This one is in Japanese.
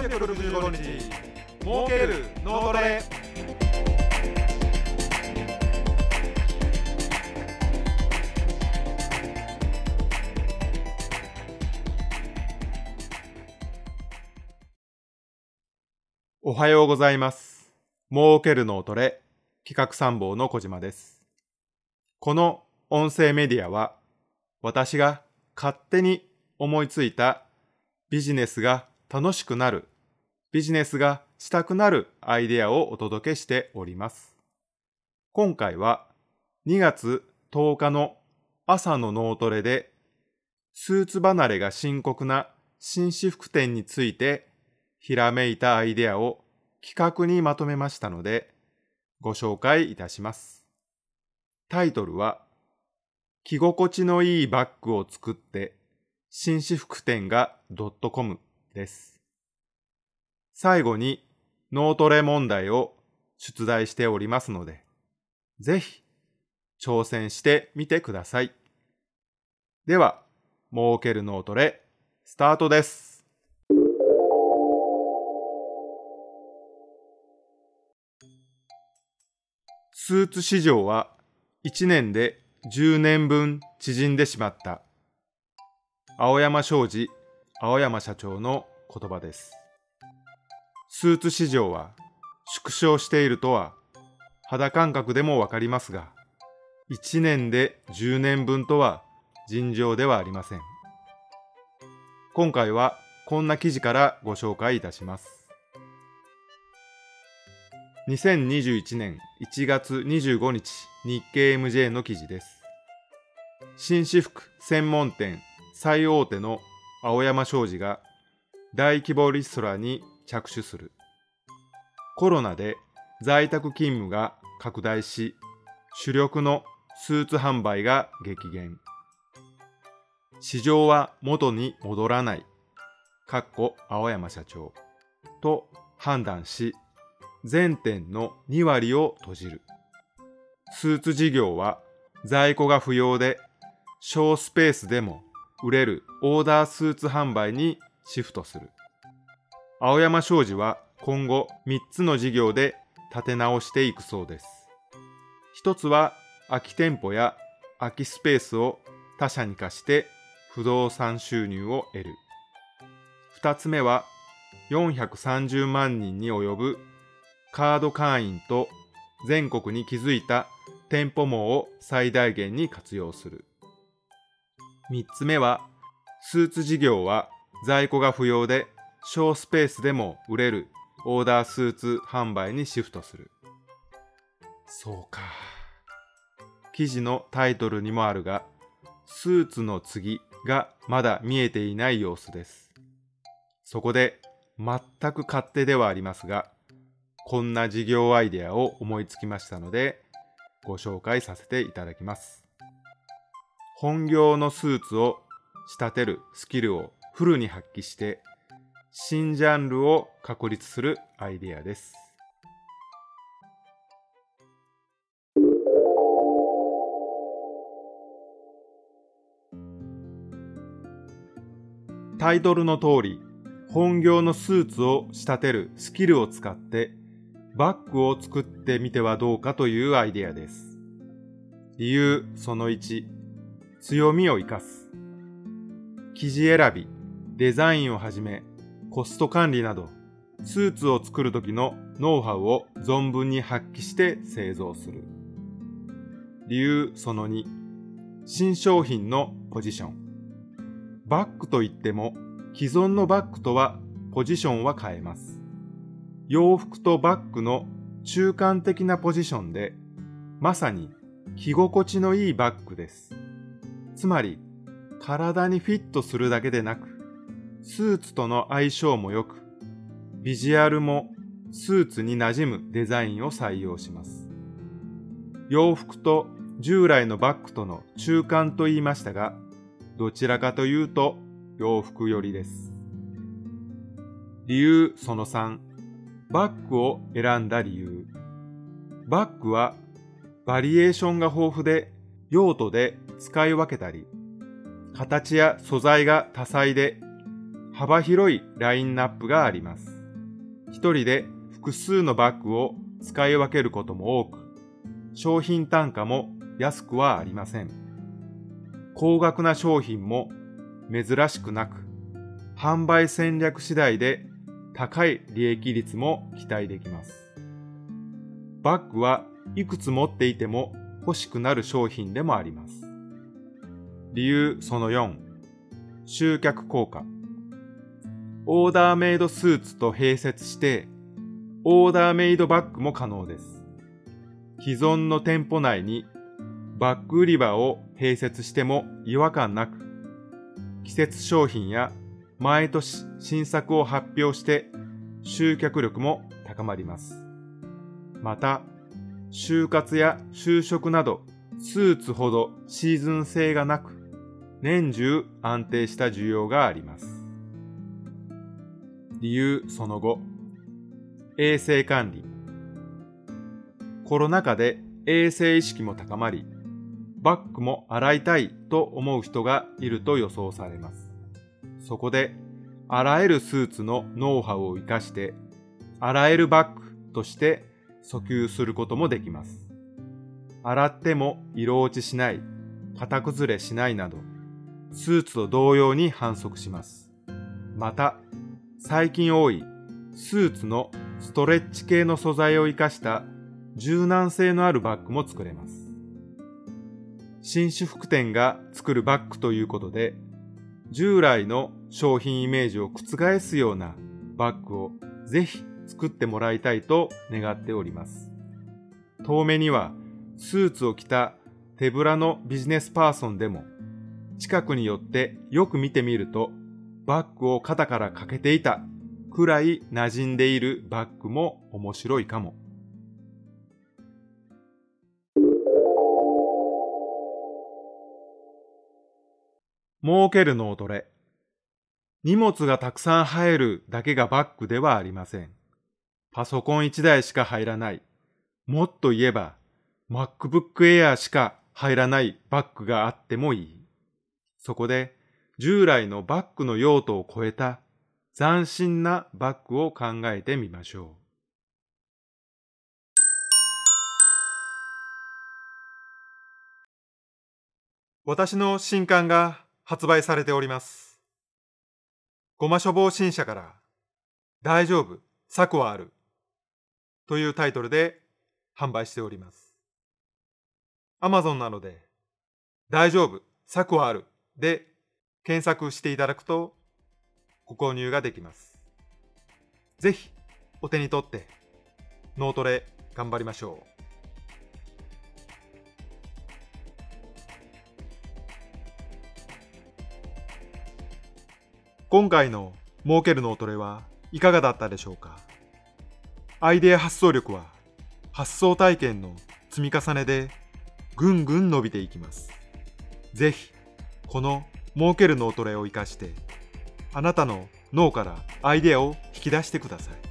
365日。儲ける脳トレ。おはようございます。儲ける脳トレ。企画参謀の小島です。この音声メディアは私が勝手に思いついたビジネスが楽しくなる、ビジネスがしたくなるアイデアをお届けしております。今回は2月10日の朝の脳トレでスーツ離れが深刻な紳士服店についてひらめいたアイデアを企画にまとめましたのでご紹介いたします。タイトルは着心地のいいバッグを作って紳士服店が .com です。最後に脳トレ問題を出題しておりますので、ぜひ挑戦してみてください。では、儲ける脳トレスタートです。スーツ市場は1年で10年分縮んでしまった。青山商事、青山社長の言葉です。スーツ市場は縮小しているとは肌感覚でもわかりますが、1年で10年分とは尋常ではありません。今回はこんな記事からご紹介いたします。2021年1月25日日経 MJ の記事です。紳士服専門店最大手の青山商事が大規模リストラに着手する。コロナで在宅勤務が拡大し、主力のスーツ販売が激減。市場は元に戻らない。かっこ青山社長。と判断し、全店の2割を閉じる。スーツ事業は在庫が不要で小スペースでも売れるオーダースーツ販売にシフトする。青山商事は今後3つの事業で立て直していくそうです。一つは空き店舗や空きスペースを他社に貸して不動産収入を得る。二つ目は430万人に及ぶカード会員と全国に築いた店舗網を最大限に活用する。3つ目は、スーツ事業は在庫が不要で小スペースでも売れるオーダースーツ販売にシフトする。そうか。記事のタイトルにもあるが、スーツの次がまだ見えていない様子です。そこで全く勝手ではありますが、こんな事業アイデアを思いつきましたので、ご紹介させていただきます。本業のスーツを仕立てるスキルをフルに発揮して新ジャンルを確立するアイデアです。タイトルの通り、本業のスーツを仕立てるスキルを使ってバッグを作ってみてはどうかというアイデアです。理由その1、強みを生かす。生地選び、デザインをはじめ、コスト管理など、スーツを作る時のノウハウを存分に発揮して製造する。理由その2、新商品のポジション。バッグといっても、既存のバッグとはポジションは変えます。洋服とバッグの中間的なポジションで、まさに着心地のいいバッグです。つまり、体にフィットするだけでなく、スーツとの相性も良く、ビジュアルもスーツに馴染むデザインを採用します。洋服と従来のバッグとの中間と言いましたが、どちらかというと洋服寄りです。理由その3、バッグを選んだ理由。バッグはバリエーションが豊富で用途で使い分けたり、形や素材が多彩で幅広いラインナップがあります。一人で複数のバッグを使い分けることも多く、商品単価も安くはありません。高額な商品も珍しくなく、販売戦略次第で高い利益率も期待できます。バッグはいくつ持っていても欲しくなる商品でもあります。理由その4、集客効果。オーダーメイドスーツと併設して、オーダーメイドバッグも可能です。既存の店舗内にバッグ売り場を併設しても違和感なく、季節商品や毎年新作を発表して集客力も高まります。また、就活や就職などスーツほどシーズン性がなく、年中安定した需要があります。理由その後、衛生管理。コロナ禍で衛生意識も高まり、バッグも洗いたいと思う人がいると予想されます。そこで、洗えるスーツのノウハウを活かして、洗えるバッグとして訴求することもできます。洗っても色落ちしない、型崩れしないなど、スーツと同様に反則します。また、最近多いスーツのストレッチ系の素材を活かした柔軟性のあるバッグも作れます。紳士服店が作るバッグということで、従来の商品イメージを覆すようなバッグをぜひ作ってもらいたいと願っております。遠目にはスーツを着た手ぶらのビジネスパーソンでも近くに寄ってよく見てみるとバッグを肩からかけていたくらい馴染んでいるバッグも面白いかも。儲ける脳トレ。荷物がたくさん入るだけがバッグではありません。パソコン1台しか入らない。もっと言えば、MacBook Air しか入らないバッグがあってもいい。そこで、従来のバッグの用途を超えた斬新なバッグを考えてみましょう。私の新刊が発売されております。ごま処方新社から大丈夫、策はあるというタイトルで販売しております。Amazon なので大丈夫、策はあるで検索していただくとご購入ができます。ぜひお手に取って脳トレ頑張りましょう。今回の儲ける脳トレはいかがだったでしょうか？アイデア発想力は発想体験の積み重ねでぐんぐん伸びていきます。ぜひこの儲ける脳トレを活かしてあなたの脳からアイデアを引き出してください。